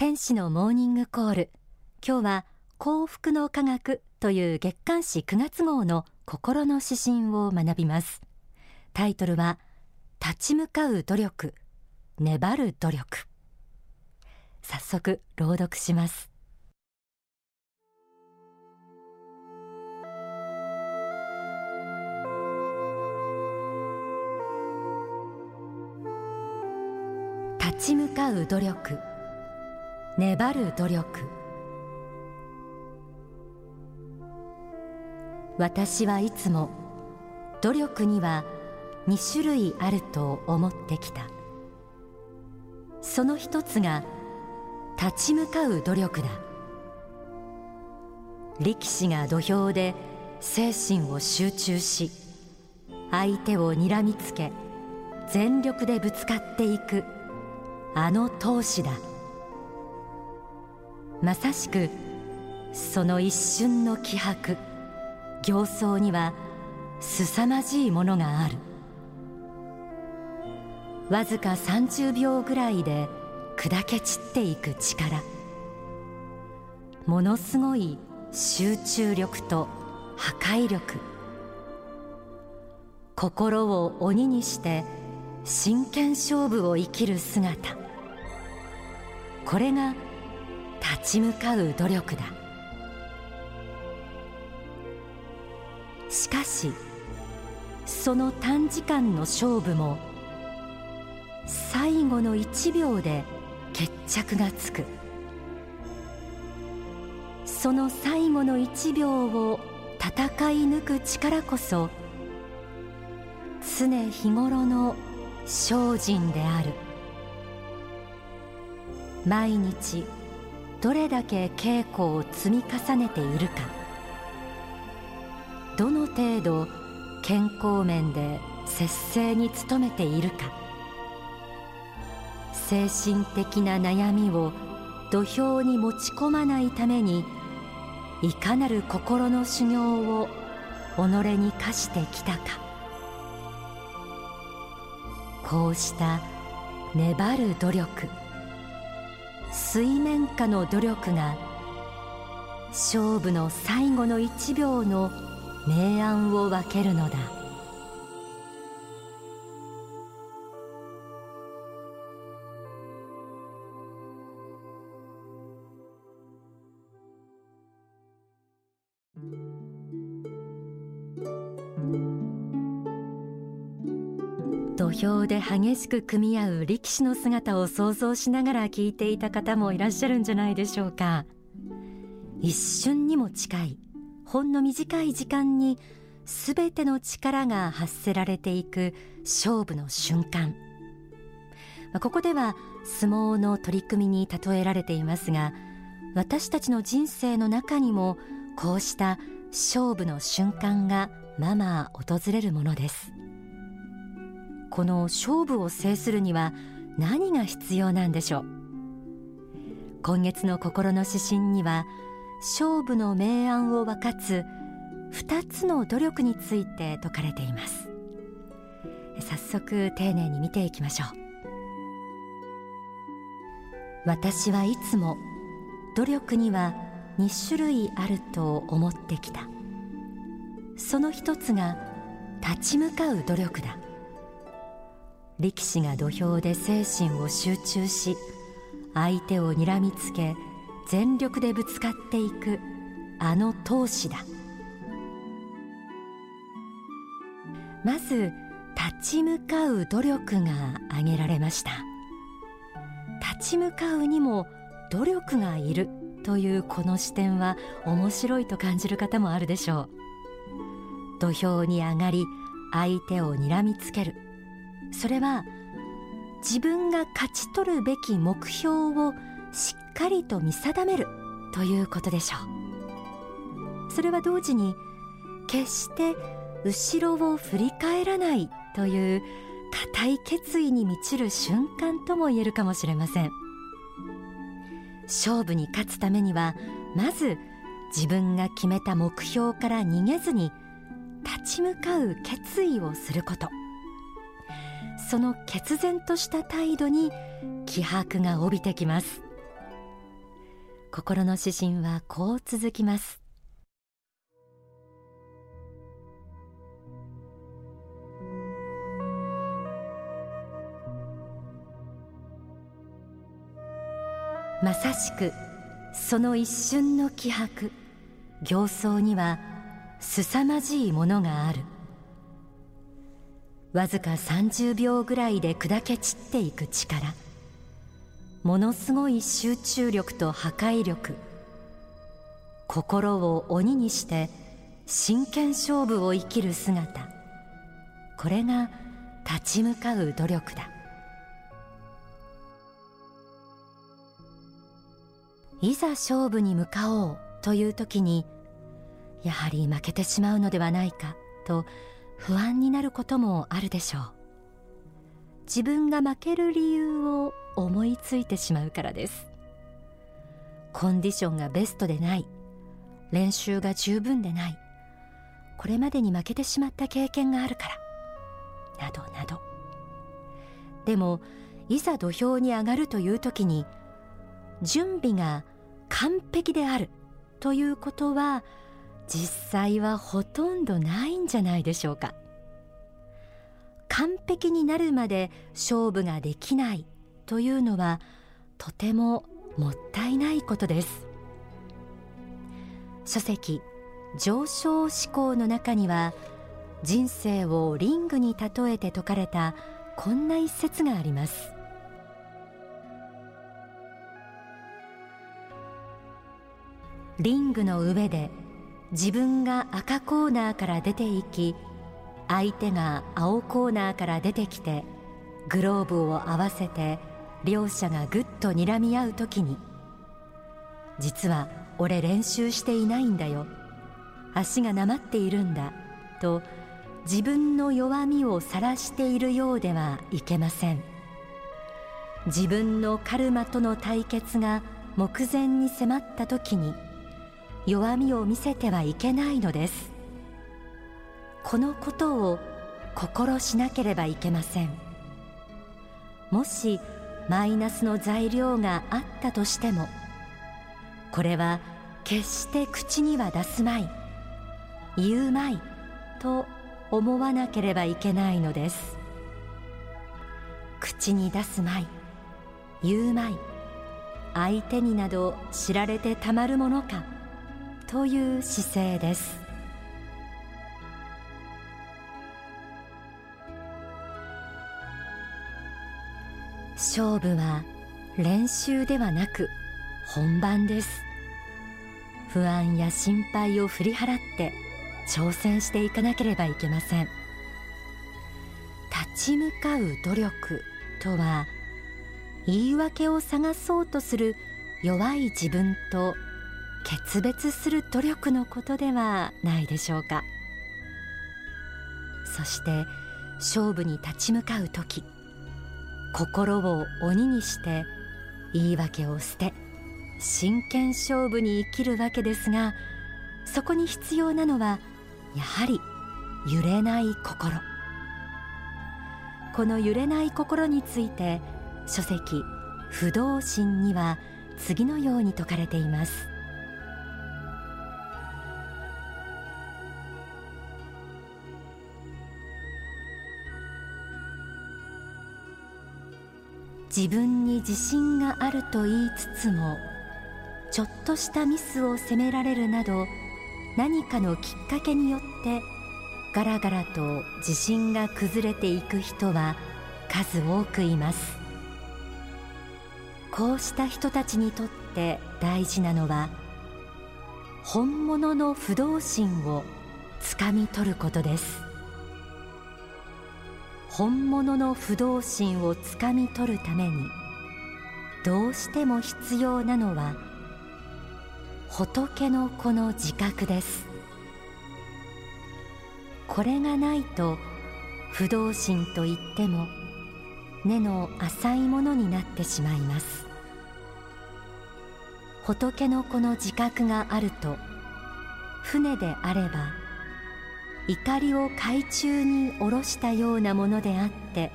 天使のモーニングコール。今日は幸福の科学という月刊誌9月号の心の指針を学びます。タイトルは立ち向かう努力粘る努力。早速朗読します。立ち向かう努力。粘る努力。私はいつも努力には2種類あると思ってきた。その一つが立ち向かう努力だ。力士が土俵で精神を集中し相手をにらみつけ全力でぶつかっていくあの闘志だ。まさしくその一瞬の気迫。形相には凄まじいものがある。わずか30秒ぐらいで砕け散っていく力。ものすごい集中力と破壊力。心を鬼にして真剣勝負を生きる姿。これが立ち向かう努力だ。しかしその短時間の勝負も最後の1秒で決着がつく。その最後の1秒を戦い抜く力こそ常日頃の精進である。毎日どれだけ稽古を積み重ねているか。どの程度健康面で節制に努めているか。精神的な悩みを土俵に持ち込まないためにいかなる心の修行を己に課してきたか。こうした粘る努力。水面下の努力が勝負の最後の1秒の明暗を分けるのだ。土俵で激しく組み合う力士の姿を想像しながら聞いていた方もいらっしゃるんじゃないでしょうか。一瞬にも近いほんの短い時間に全ての力が発せられていく勝負の瞬間。ここでは相撲の取り組みに例えられていますが私たちの人生の中にもこうした勝負の瞬間がまま訪れるものです。この勝負を制するには何が必要なんでしょう？今月の心の指針には勝負の明暗を分かつ2つの努力について説かれています。早速丁寧に見ていきましょう。私はいつも努力には2種類あると思ってきた。その一つが立ち向かう努力だ。力士が土俵で精神を集中し相手をにらみつけ全力でぶつかっていくあの闘志だ。まず立ち向かう努力が挙げられました。立ち向かうにも努力がいるというこの視点は面白いと感じる方もあるでしょう。土俵に上がり相手をにらみつける。それは自分が勝ち取るべき目標をしっかりと見定めるということでしょう。それは同時に決して後ろを振り返らないという固い決意に満ちる瞬間とも言えるかもしれません。勝負に勝つためにはまず自分が決めた目標から逃げずに立ち向かう決意をすること。その決然とした態度に気迫が帯びてきます。心の指針はこう続きます。まさしくその一瞬の気迫形相には凄まじいものがある。わずか30秒ぐらいで砕け散っていく力。ものすごい集中力と破壊力。心を鬼にして真剣勝負を生きる姿。これが立ち向かう努力だ。いざ勝負に向かおうという時にやはり負けてしまうのではないかと不安になることもあるでしょう。自分が負ける理由を思いついてしまうからです。コンディションがベストでない。練習が十分でない。これまでに負けてしまった経験があるから。などなど。でもいざ土俵に上がるという時に準備が完璧であるということは実際はほとんどないんじゃないでしょうか。完璧になるまで勝負ができないというのはとてももったいないことです。書籍上昇志向の中には人生をリングに例えて説かれたこんな一節があります。リングの上で自分が赤コーナーから出ていき相手が青コーナーから出てきてグローブを合わせて両者がぐっと睨み合う時に実は俺練習していないんだよ。足がなまっているんだと自分の弱みを晒しているようではいけません。自分のカルマとの対決が目前に迫った時に弱みを見せてはいけないのです。このことを心しなければいけません。もしマイナスの材料があったとしてもこれは決して口には出すまい言うまいと思わなければいけないのです。口に出すまい言うまい相手になど知られてたまるものかという姿勢です。勝負は練習ではなく本番です。不安や心配を振り払って挑戦していかなければいけません。立ち向かう努力とは言い訳を探そうとする弱い自分と決別する努力のことではないでしょうか。そして勝負に立ち向かう時心を鬼にして言い訳を捨て真剣勝負に生きるわけですがそこに必要なのはやはり揺れない心。この揺れない心について書籍不動心には次のように説かれています。自分に自信があると言いつつもちょっとしたミスを責められるなど何かのきっかけによってガラガラと自信が崩れていく人は数多くいます。こうした人たちにとって大事なのは本物の不動心をつかみ取ることです。本物の不動心をつかみ取るためにどうしても必要なのは仏の子の自覚です。これがないと不動心といっても根の浅いものになってしまいます。仏の子の自覚があると船であれば怒りを海中に下ろしたようなものであって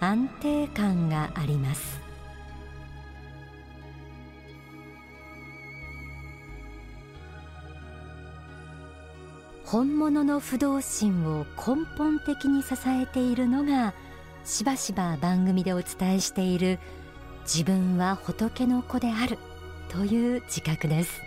安定感があります。本物の不動心を根本的に支えているのがしばしば番組でお伝えしている自分は仏の子であるという自覚です。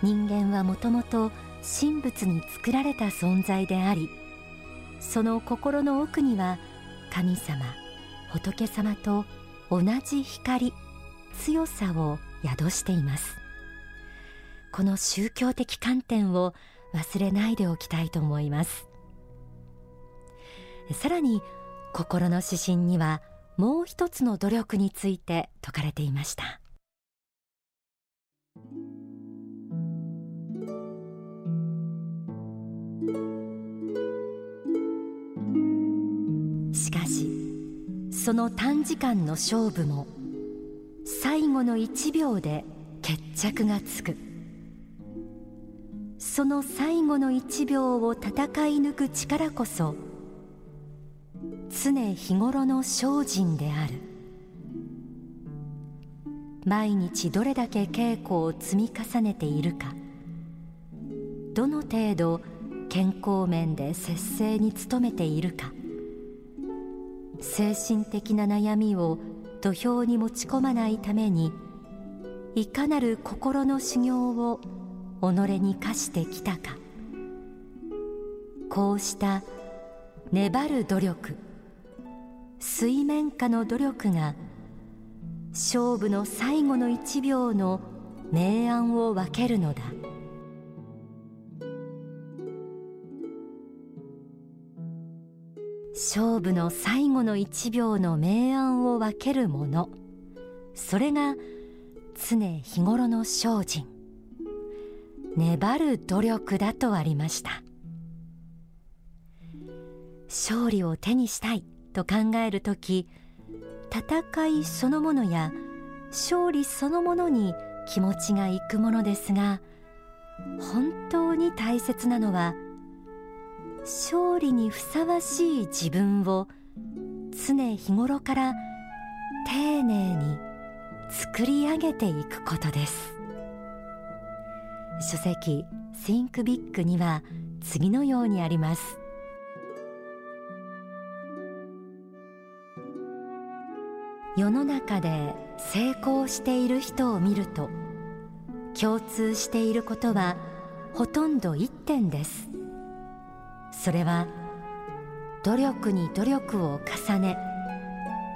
人間はもともと神仏に作られた存在でありその心の奥には神様仏様と同じ光強さを宿しています。この宗教的観点を忘れないでおきたいと思います。さらに心の指針にはもう一つの努力について説かれていました。その短時間の勝負も最後の1秒で決着がつく。その最後の1秒を戦い抜く力こそ常日頃の精進である。毎日どれだけ稽古を積み重ねているかどの程度健康面で節制に努めているか。精神的な悩みを土俵に持ち込まないためにいかなる心の修行を己に課してきたか。こうした粘る努力水面下の努力が勝負の最後の一秒の明暗を分けるのだ。勝負の最後の一秒の明暗を分けるもの。それが常日頃の精進。粘る努力だとありました。勝利を手にしたいと考える時戦いそのものや勝利そのものに気持ちがいくものですが本当に大切なのは勝利にふさわしい自分を常日頃から丁寧に作り上げていくことです。書籍 Think Big には次のようにあります。世の中で成功している人を見ると共通していることはほとんど一点です。それは努力に努力を重ね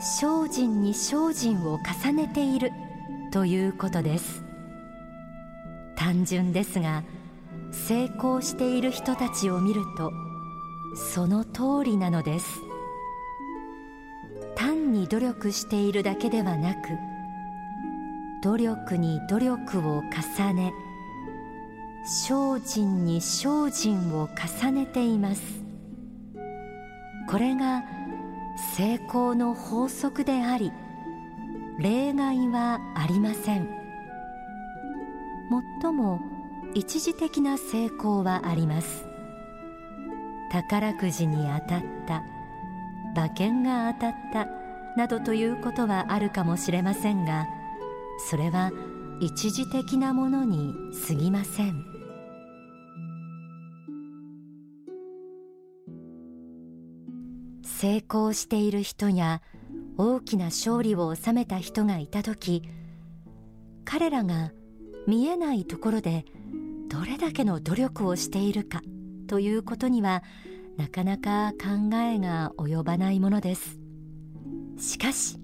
精進に精進を重ねているということです。単純ですが成功している人たちを見るとその通りなのです。単に努力しているだけではなく努力に努力を重ね精進に精進を重ねています。これが成功の法則であり例外はありません。最も一時的な成功はあります。宝くじに当たった馬券が当たったなどということはあるかもしれませんがそれは一時的なものに過ぎません。成功している人や大きな勝利を収めた人がいた時彼らが見えないところでどれだけの努力をしているかということにはなかなか考えが及ばないものです。しかし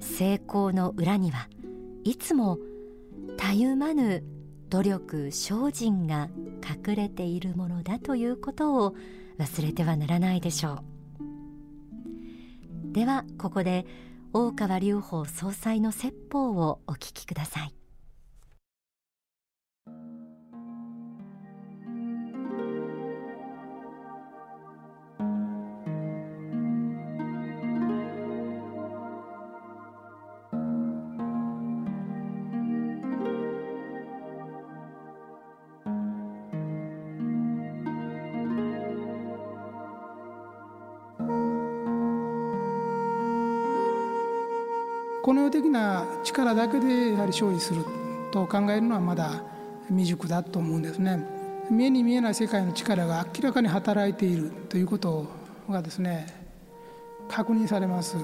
成功の裏にはいつもたゆまぬ努力精進が隠れているものだということを忘れてはならないでしょう。ではここで大川隆法総裁の説法をお聞きください。この世的な力だけでやはり勝利すると考えるのはまだ未熟だと思うんですね。目に見えない世界の力が明らかに働いているということがですね確認されます。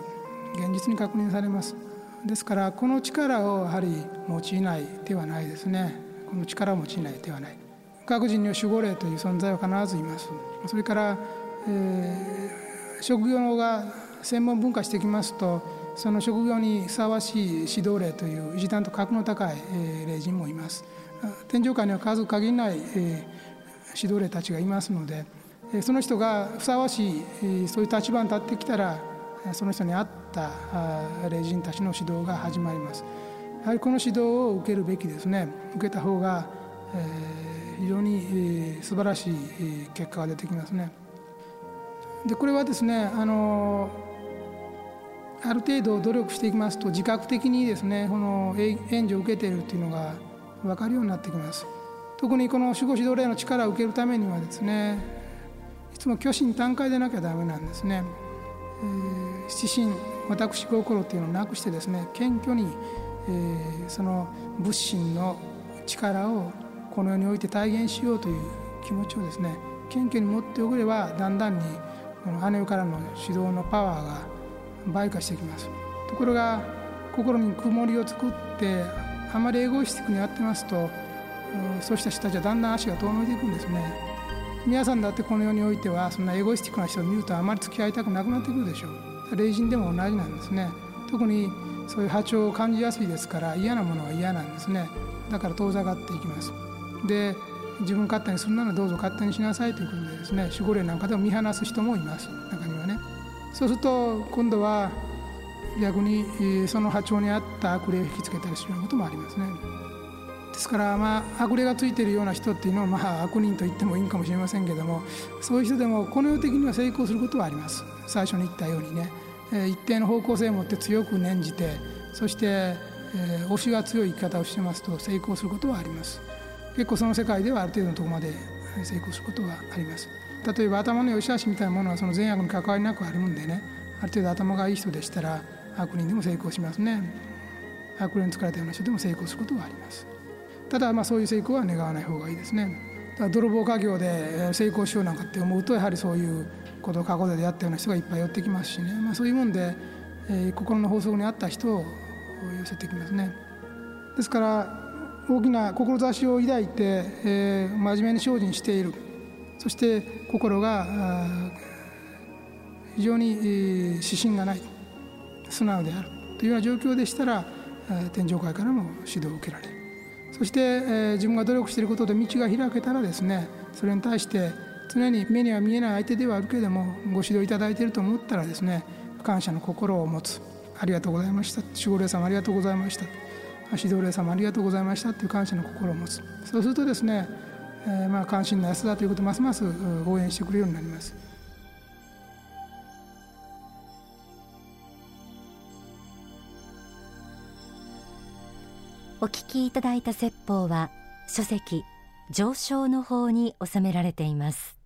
現実に確認されます。ですからこの力をやはり用いない手はないですね。この力を用いない手はない。各人には守護霊という存在は必ずいます。それから、えー、職業が専門文化してきますとその職業にふさわしい指導霊という一段と格の高い、えー、霊人もいます。天上界には数限りない、指導霊たちがいますのでその人がふさわしいそういう立場に立ってきたらその人に合った霊人たちの指導が始まります。やはりこの指導を受けるべきですね。受けた方が、えー、非常に、えー、素晴らしい結果が出てきますね。でこれはですねあのある程度努力していきますと自覚的にですねこの援助を受けているというのが分かるようになってきます。特にこの守護指導霊の力を受けるためにはですねいつも虚心坦懐でなきゃダメなんですね、えー、七心私心っていうのをなくしてですね謙虚に、えー、その仏心の力をこの世において体現しようという気持ちをですね謙虚に持っておければだんだんにこの姉からの指導のパワーが倍化してきます。ところが心に曇りを作ってあまりエゴイスティックにやってますとそうした人たちはだんだん足が遠のいていくんですね。皆さんだってこの世においてはそんなエゴイスティックな人を見るとあまり付き合いたくなくなってくるでしょう。霊人でも同じなんですね。特にそういう波長を感じやすいですから嫌なものは嫌なんですね。だから遠ざかっていきます。で自分勝手にするならどうぞ勝手にしなさいということでですね守護霊なんかでも見放す人もいます。中にはねそうすると今度は逆にその波長に合った悪霊を引きつけたりするようなこともありますね。ですからまあ悪霊がついているような人っていうのはまあ悪人と言ってもいいかもしれませんけどもそういう人でもこの世的には成功することはあります。最初に言ったようにね。一定の方向性を持って強く念じてそして、えー、推しが強い生き方をしてますと成功することはあります。結構その世界ではある程度のところまで成功することはあります。例えば頭の良し悪しみたいなものはその善悪に関わりなくあるんでね。ある程度頭がいい人でしたら悪人でも成功しますね。悪霊に疲れたような人でも成功することはあります。ただまあそういう成功は願わない方がいいですね。泥棒家業で成功しようなんかって思うとやはりそういうことを過去で出会ったような人がいっぱい寄ってきますしね、まあ、そういうもんで、えー、心の法則に合った人を寄せてきますね。ですから大きな志を抱いて、えー、真面目に精進している。そして心が非常に指針がない素直であるというような状況でしたら天上界からも指導を受けられる。そして、自分が努力していることで道が開けたらですねそれに対して常に目には見えない相手ではあるけれどもご指導いただいていると思ったらですね感謝の心を持つ。ありがとうございました。守護霊様ありがとうございました。指導霊様ありがとうございました。という感謝の心を持つ。そうするとですねえ、まあ関心の安田ということをますます応援してくれるようになります。お聞きいただいた説法は書籍上昇の方に収められています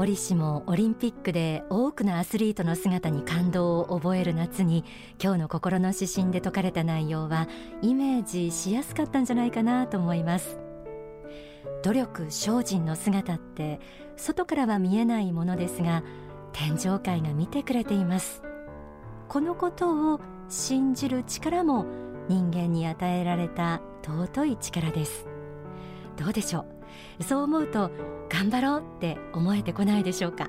折しもオリンピックで多くのアスリートの姿に感動を覚える夏に今日の心の指針で説かれた内容はイメージしやすかったんじゃないかなと思います。努力精進の姿って外からは見えないものですが天上界が見てくれています。このことを信じる力も人間に与えられた尊い力です。どうでしょう？そう思うと頑張ろうって思えてこないでしょうか。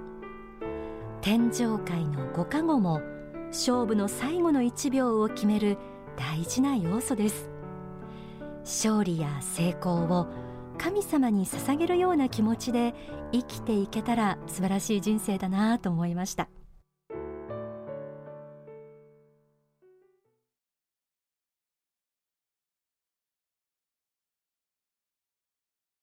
天上界のご加護も勝負の最後の1秒を決める大事な要素です。勝利や成功を神様に捧げるような気持ちで生きていけたら素晴らしい人生だなと思いました。